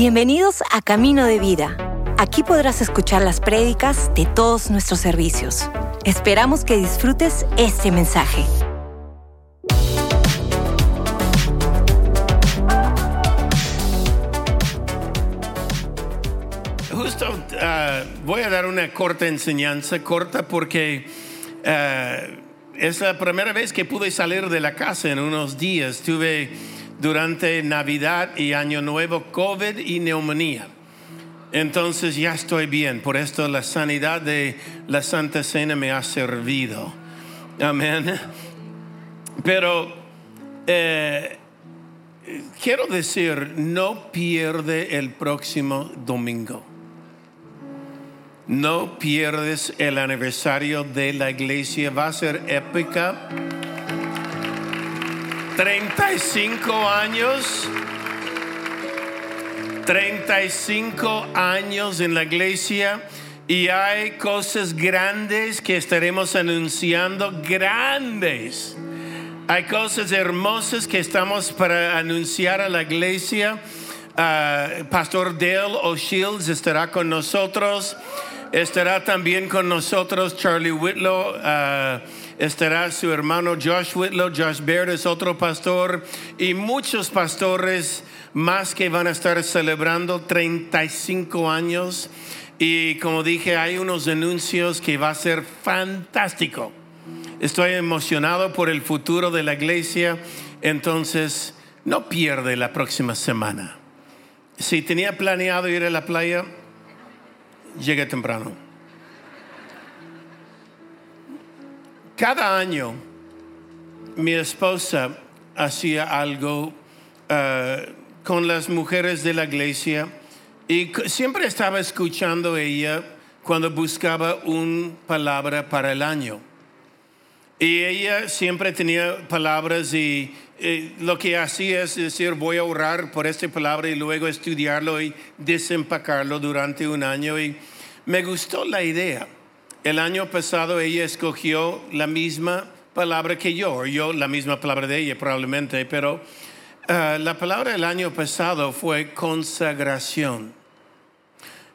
Bienvenidos a Camino de Vida. Aquí podrás escuchar las prédicas de todos nuestros servicios. Esperamos que disfrutes este mensaje. Justo ah, voy a dar una corta enseñanza, corta porque ah, es la primera vez que pude salir de la casa en unos días. Tuve durante Navidad y Año Nuevo COVID y neumonía. Entonces ya estoy bien, por esto la sanidad de la Santa Cena me ha servido. Amén. Pero eh, quiero decir, no pierde el próximo domingo. No pierdes el aniversario de la iglesia, va a ser épica. 35 años. 35 años en la iglesia y hay cosas grandes que estaremos anunciando, grandes. Hay cosas hermosas que estamos para anunciar a la iglesia. Ah, Pastor Dale O'Shields estará con nosotros. Estará también con nosotros Charlie Whitlow. ah, estará su hermano Josh Whitlow. Josh Baird es otro pastor. Y muchos pastores más que van a estar celebrando 35 años. Y como dije, hay unos anuncios que va a ser fantástico. Estoy emocionado por el futuro de la iglesia. Entonces, no pierde la próxima semana. Si tenía planeado ir a la playa, llegue temprano. Cada año mi esposa hacía algo eh, con las mujeres de la iglesia y siempre estaba escuchando ella cuando buscaba una palabra para el año. Y ella siempre tenía palabras y lo que hacía es decir, voy a orar por esta palabra y luego estudiarlo y desempacarlo durante un año. Y me gustó la idea. El año pasado ella escogió la misma palabra que yo, yo la misma palabra de ella probablemente, pero ah, la palabra del año pasado fue consagración.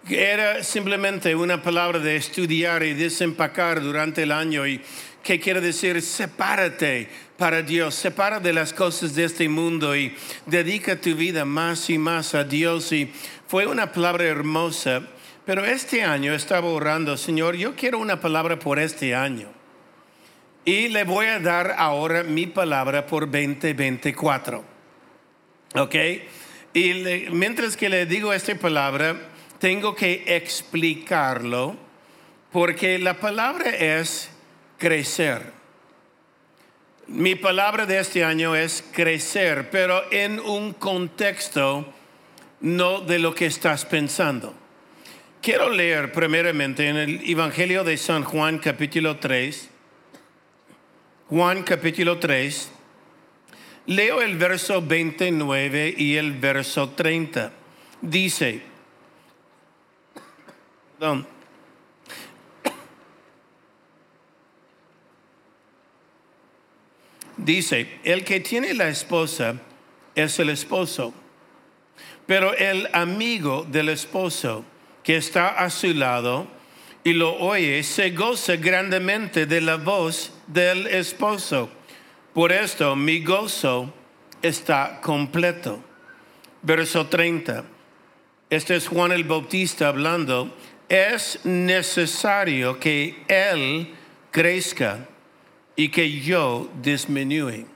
Era simplemente una palabra de estudiar y desempacar durante el año y que quiere decir sepárate para Dios, separa de las cosas de este mundo y dedica tu vida más y más a Dios. Y fue una palabra hermosa, pero este año estaba orando, Señor, yo quiero una palabra por este año. Y le voy a dar ahora mi palabra por 2024. ¿Ok? Y mientras que le digo esta palabra, tengo que explicarlo porque la palabra es crecer. Mi palabra de este año es crecer, pero en un contexto no de lo que estás pensando. Quiero leer primeramente en el Evangelio de San Juan capítulo 3. Juan capítulo 3. Leo el verso 29 y el verso 30. Dice, perdón. Dice, el que tiene la esposa es el esposo, pero el amigo del esposo que está a su lado y lo oye se goza grandemente de la voz del esposo. Por esto mi gozo está completo. Verso 30. Este es Juan el Bautista hablando. Es necesario que Él crezca y que yo disminúe.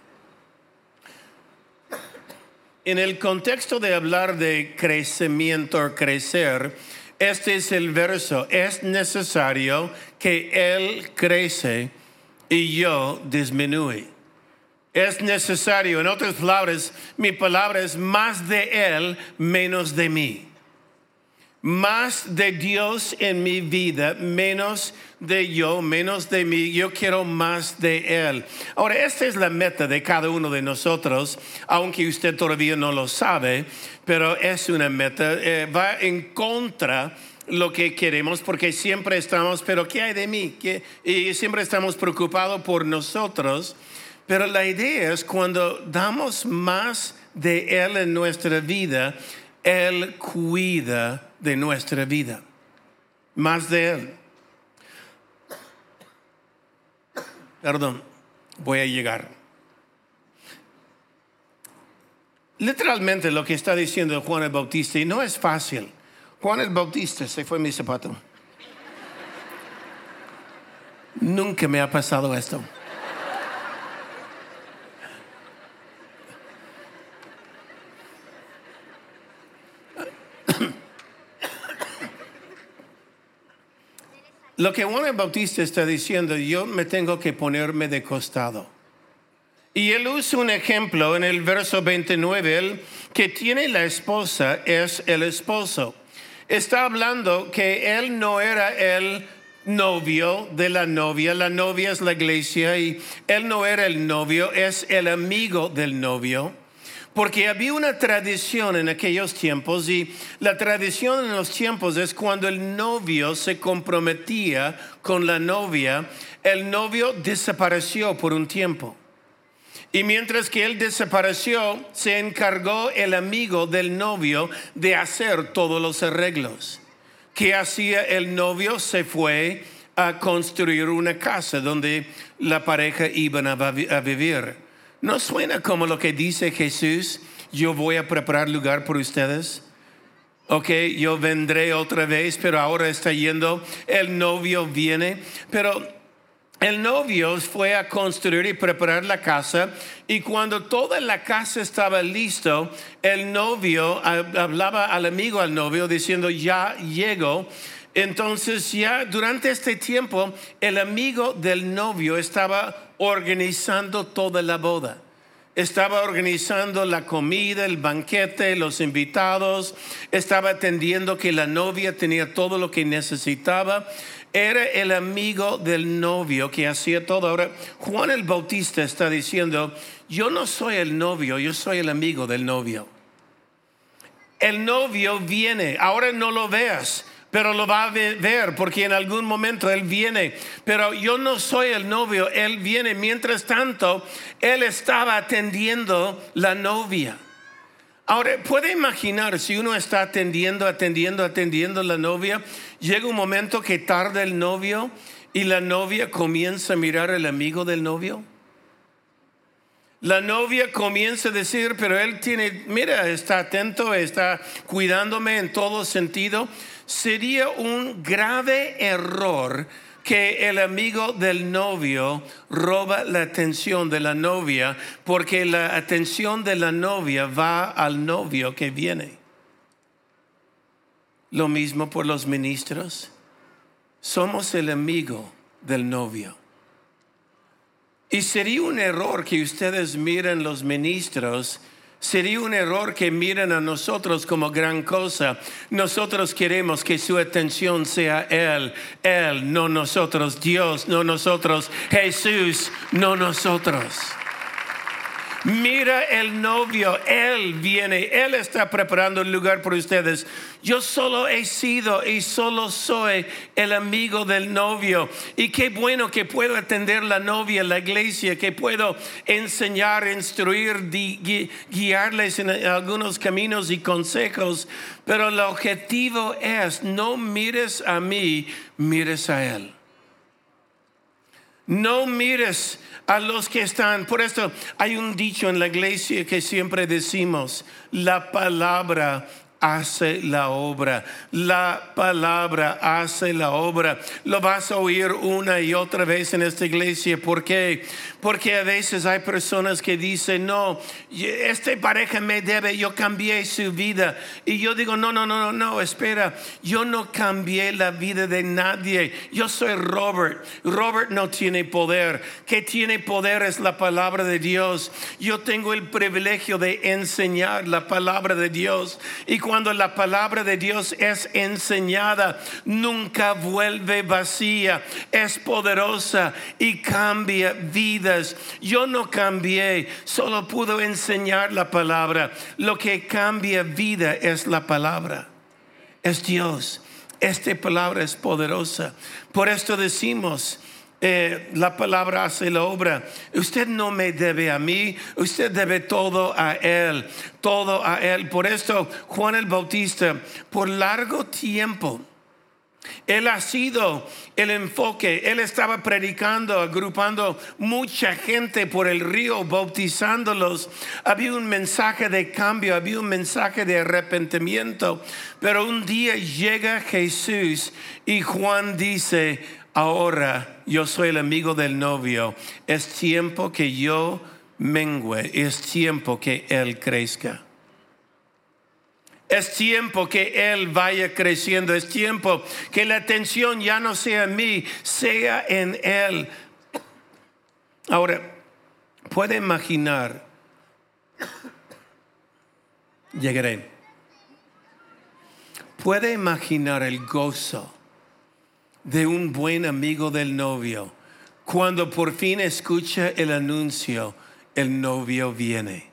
En el contexto de hablar de crecimiento o crecer, este es el verso. Es necesario que Él crece y yo disminuye. Es necesario, en otras palabras, mi palabra es más de Él, menos de mí. Más de Dios en mi vida, menos de yo, menos de mí. Yo quiero más de Él. Ahora, esta es la meta de cada uno de nosotros, aunque usted todavía no lo sabe, pero es una meta. eh, va en contra lo que queremos porque siempre estamos, pero ¿qué hay de mí? ¿Qué? Y siempre estamos preocupados por nosotros. Pero la idea es cuando damos más de Él en nuestra vida, Él cuida de nuestra vida. Más de Él. Perdón, voy a llegar. Literalmente lo que está diciendo Juan el Bautista, y no es fácil. Juan el Bautista, se fue mi zapato. Nunca me ha pasado esto. Lo que Juan Bautista está diciendo, yo me tengo que ponerme de costado. Y él usa un ejemplo en el verso 29, el que tiene la esposa es el esposo. Está hablando que él no era el novio de la novia, la novia es la iglesia y él no era el novio, es el amigo del novio. Porque había una tradición en aquellos tiempos y la tradición en los tiempos es cuando el novio se comprometía con la novia, el novio desapareció por un tiempo. Y mientras que él desapareció, se encargó el amigo del novio de hacer todos los arreglos. ¿Qué hacía el novio? Se fue a construir una casa donde la pareja iban a vivir. ¿No suena como lo que dice Jesús? Yo voy a preparar lugar por ustedes. Ok, yo vendré otra vez, pero ahora está yendo, el novio viene, pero el novio fue a construir y preparar la casa y cuando toda la casa estaba listo, el novio hablaba al amigo al novio diciendo, ya llego. Entonces ya durante este tiempo el amigo del novio estaba organizando toda la boda. Estaba organizando la comida, el banquete, los invitados. Estaba atendiendo que la novia tenía todo lo que necesitaba. Era el amigo del novio que hacía todo. Ahora, Juan el Bautista está diciendo, yo no soy el novio, yo soy el amigo del novio. El novio viene, ahora no lo veas pero lo va a ver porque en algún momento Él viene. Pero yo no soy el novio, Él viene. Mientras tanto, Él estaba atendiendo la novia. Ahora, puede imaginar si uno está atendiendo, atendiendo, atendiendo la novia, llega un momento que tarda el novio y la novia comienza a mirar al amigo del novio. La novia comienza a decir, pero él tiene, mira, está atento, está cuidándome en todo sentido sería un grave error que el amigo del novio roba la atención de la novia porque la atención de la novia va al novio que viene. Lo mismo por los ministros. Somos el amigo del novio. Y sería un error que ustedes miren los ministros Sería un error que miren a nosotros como gran cosa. Nosotros queremos que su atención sea Él, Él, no nosotros, Dios, no nosotros, Jesús, no nosotros. Mira el novio, Él viene, Él está preparando el lugar por ustedes. Yo solo he sido y solo soy el amigo del novio. Y qué bueno que puedo atender la novia la iglesia, que puedo enseñar, instruir, guiarles en algunos caminos y consejos. Pero el objetivo es, no mires a mí, mires a Él. No mires a los que están. Por esto hay un dicho en la iglesia que siempre decimos, la palabra hace la obra. La palabra hace la obra. Lo vas a oír una y otra vez en esta iglesia. ¿Por qué? Porque a veces hay personas que dicen, no, esta pareja me debe, yo cambié su vida. Y yo digo, no, no, no, no, no, espera, yo no cambié la vida de nadie. Yo soy Robert. Robert no tiene poder. Que tiene poder es la palabra de Dios. Yo tengo el privilegio de enseñar la palabra de Dios. Y cuando la palabra de Dios es enseñada, nunca vuelve vacía, es poderosa y cambia vidas. Yo no cambié, solo puedo enseñar la palabra. Lo que cambia vida es la palabra, es Dios. Esta palabra es poderosa. Por esto decimos, eh, la palabra hace la obra. Usted no me debe a mí, usted debe todo a Él, todo a Él. Por esto Juan el Bautista, por largo tiempo, él ha sido el enfoque. Él estaba predicando, agrupando mucha gente por el río, bautizándolos. Había un mensaje de cambio, había un mensaje de arrepentimiento. Pero un día llega Jesús y Juan dice, ahora yo soy el amigo del novio. Es tiempo que yo mengue, es tiempo que él crezca. Es tiempo que Él vaya creciendo. Es tiempo que la atención ya no sea en mí, sea en Él. Ahora, puede imaginar, llegaré, puede imaginar el gozo de un buen amigo del novio cuando por fin escucha el anuncio, el novio viene.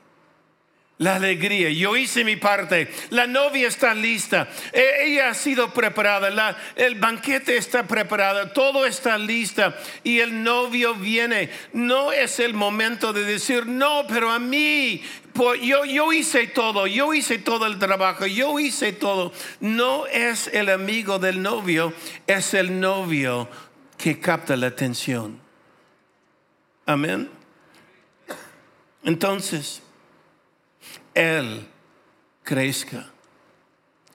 La alegría, yo hice mi parte, la novia está lista, e, ella ha sido preparada, el banquete está preparado, todo está lista y el novio viene. No es el momento de decir, no, pero a mí, yo, hice todo, yo hice todo el trabajo, yo hice todo. No es el amigo del novio, es el novio que capta la atención. Amén. Entonces, él crezca.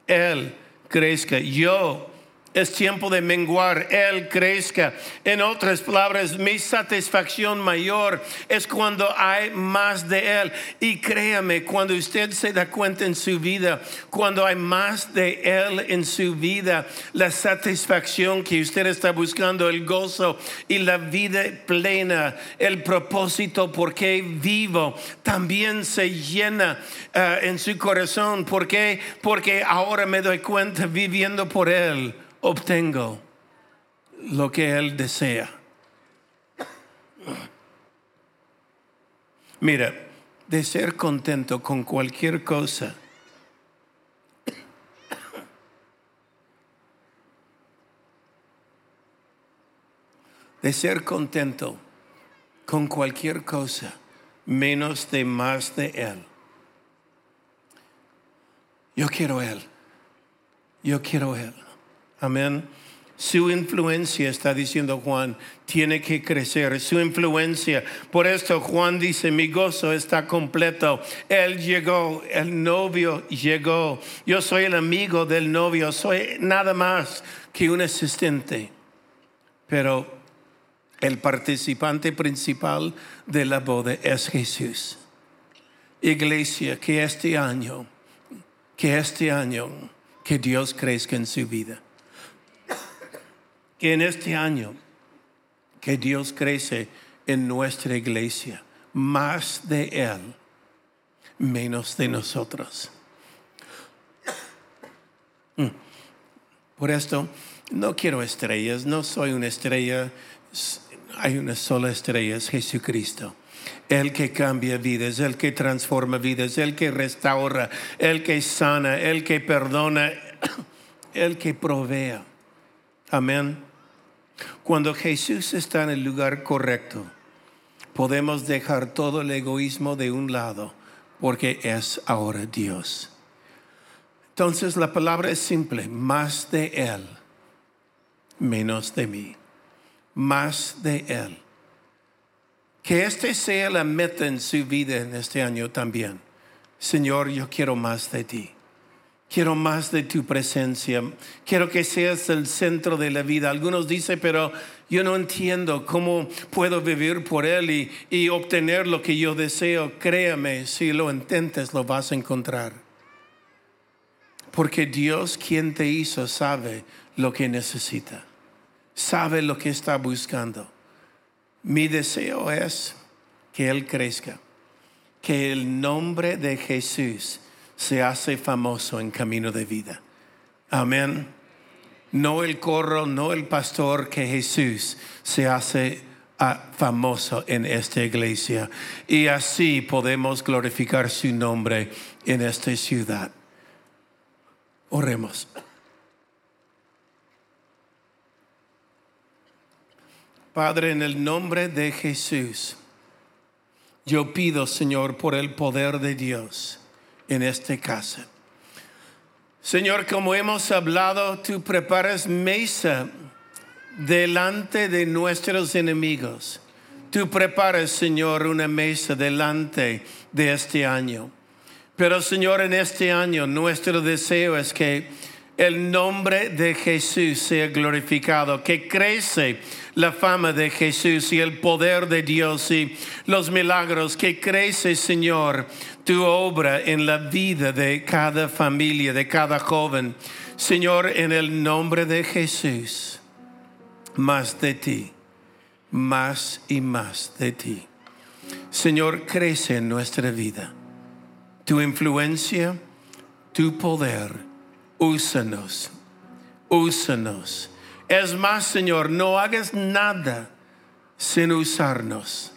Él crezca. Yo es tiempo de menguar, Él crezca. En otras palabras, mi satisfacción mayor es cuando hay más de Él. Y créame, cuando usted se da cuenta en su vida, cuando hay más de Él en su vida, la satisfacción que usted está buscando, el gozo y la vida plena, el propósito por qué vivo, también se llena eh, en su corazón. ¿Por qué? Porque ahora me doy cuenta viviendo por Él obtengo lo que Él desea. Mira, de ser contento con cualquier cosa, de ser contento con cualquier cosa, menos de más de Él. Yo quiero Él. Yo quiero Él. Amén. Su influencia, está diciendo Juan, tiene que crecer. Su influencia. Por esto Juan dice, mi gozo está completo. Él llegó, el novio llegó. Yo soy el amigo del novio. Soy nada más que un asistente. Pero el participante principal de la boda es Jesús. Iglesia, que este año, que este año, que Dios crezca en su vida en este año que Dios crece en nuestra iglesia, más de Él, menos de nosotros. Por esto, no quiero estrellas, no soy una estrella, hay una sola estrella, es Jesucristo. El que cambia vidas, el que transforma vidas, el que restaura, el que sana, el que perdona, el que provea. Amén. Cuando Jesús está en el lugar correcto, podemos dejar todo el egoísmo de un lado porque es ahora Dios. Entonces la palabra es simple, más de Él, menos de mí, más de Él. Que este sea la meta en su vida en este año también. Señor, yo quiero más de ti. Quiero más de tu presencia. Quiero que seas el centro de la vida. Algunos dicen, pero yo no entiendo cómo puedo vivir por Él y, y obtener lo que yo deseo. Créame, si lo intentes, lo vas a encontrar. Porque Dios, quien te hizo, sabe lo que necesita. Sabe lo que está buscando. Mi deseo es que Él crezca. Que el nombre de Jesús se hace famoso en camino de vida. Amén. No el corro, no el pastor, que Jesús se hace ah, famoso en esta iglesia. Y así podemos glorificar su nombre en esta ciudad. Oremos. Padre, en el nombre de Jesús, yo pido, Señor, por el poder de Dios en esta casa. Señor, como hemos hablado, tú preparas mesa delante de nuestros enemigos. Tú preparas, Señor, una mesa delante de este año. Pero, Señor, en este año nuestro deseo es que el nombre de Jesús sea glorificado, que crece la fama de Jesús y el poder de Dios y los milagros, que crece, Señor, tu obra en la vida de cada familia, de cada joven. Señor, en el nombre de Jesús, más de ti, más y más de ti. Señor, crece en nuestra vida. Tu influencia, tu poder úsanos, úsanos. Es más, Señor, no hagas nada sin usarnos.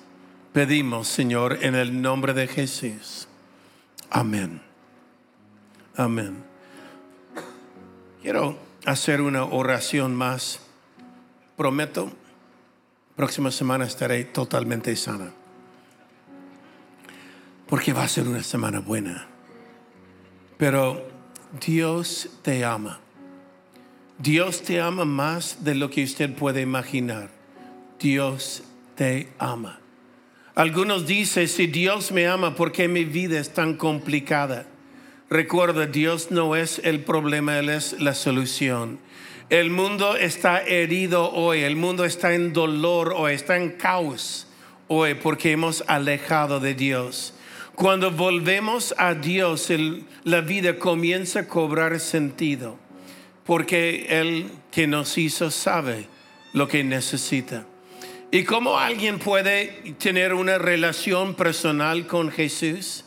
Pedimos, Señor, en el nombre de Jesús. Amén. Amén. Quiero hacer una oración más. Prometo, próxima semana estaré totalmente sana. Porque va a ser una semana buena. Pero Dios te ama. Dios te ama más de lo que usted puede imaginar. Dios te ama. Algunos dicen, si Dios me ama, ¿por qué mi vida es tan complicada? Recuerda, Dios no es el problema, Él es la solución. El mundo está herido hoy, el mundo está en dolor hoy, está en caos hoy porque hemos alejado de Dios. Cuando volvemos a Dios, la vida comienza a cobrar sentido, porque Él que nos hizo sabe lo que necesita. ¿Y cómo alguien puede tener una relación personal con Jesús?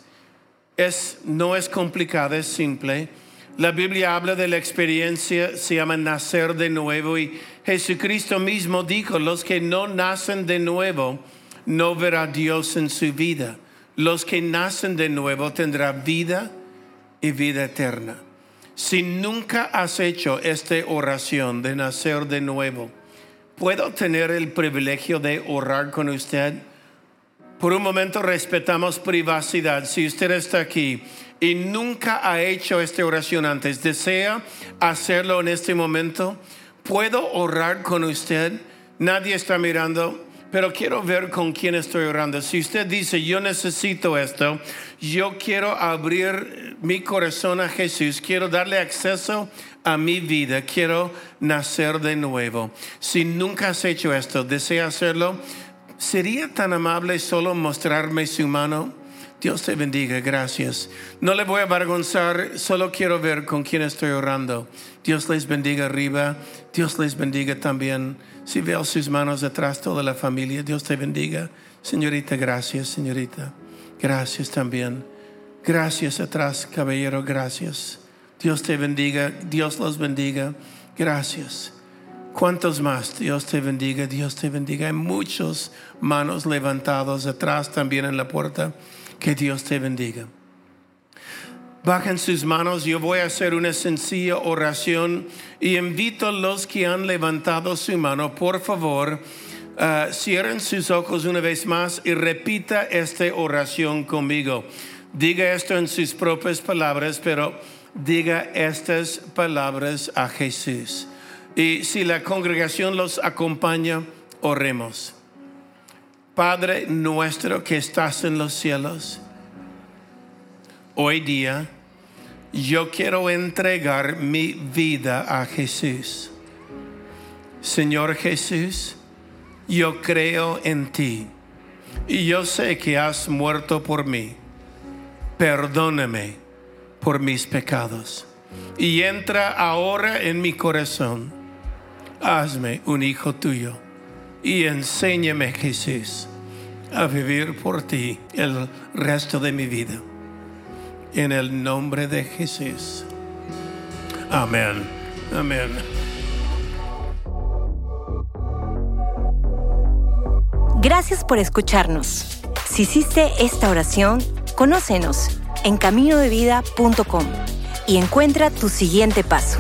Es, no es complicada, es simple. La Biblia habla de la experiencia, se llama nacer de nuevo y Jesucristo mismo dijo, los que no nacen de nuevo no verá Dios en su vida los que nacen de nuevo tendrán vida y vida eterna. Si nunca has hecho esta oración de nacer de nuevo, ¿puedo tener el privilegio de orar con usted? Por un momento respetamos privacidad. Si usted está aquí y nunca ha hecho esta oración antes, desea hacerlo en este momento, ¿puedo orar con usted? Nadie está mirando pero quiero ver con quién estoy orando. Si usted dice, yo necesito esto, yo quiero abrir mi corazón a Jesús, quiero darle acceso a mi vida, quiero nacer de nuevo. Si nunca has hecho esto, desea hacerlo, ¿sería tan amable solo mostrarme su mano? Dios te bendiga, gracias. No le voy a avergonzar, solo quiero ver con quién estoy orando. Dios les bendiga arriba, Dios les bendiga también. Si veo sus manos detrás, toda la familia, Dios te bendiga. Señorita, gracias, señorita. Gracias también. Gracias atrás, caballero, gracias. Dios te bendiga, Dios los bendiga. Gracias. ¿Cuántos más? Dios te bendiga, Dios te bendiga. Hay muchos manos levantados atrás también en la puerta. Que Dios te bendiga. Bajen sus manos, yo voy a hacer una sencilla oración y invito a los que han levantado su mano, por favor, uh, cierren sus ojos una vez más y repita esta oración conmigo. Diga esto en sus propias palabras, pero diga estas palabras a Jesús. Y si la congregación los acompaña, oremos. Padre nuestro que estás en los cielos, hoy día, yo quiero entregar mi vida a Jesús. Señor Jesús, yo creo en ti y yo sé que has muerto por mí. Perdóname por mis pecados y entra ahora en mi corazón. Hazme un hijo tuyo y enséñame Jesús a vivir por ti el resto de mi vida en el nombre de Jesús. Amén. Amén. Gracias por escucharnos. Si hiciste esta oración, conócenos en caminodevida.com y encuentra tu siguiente paso.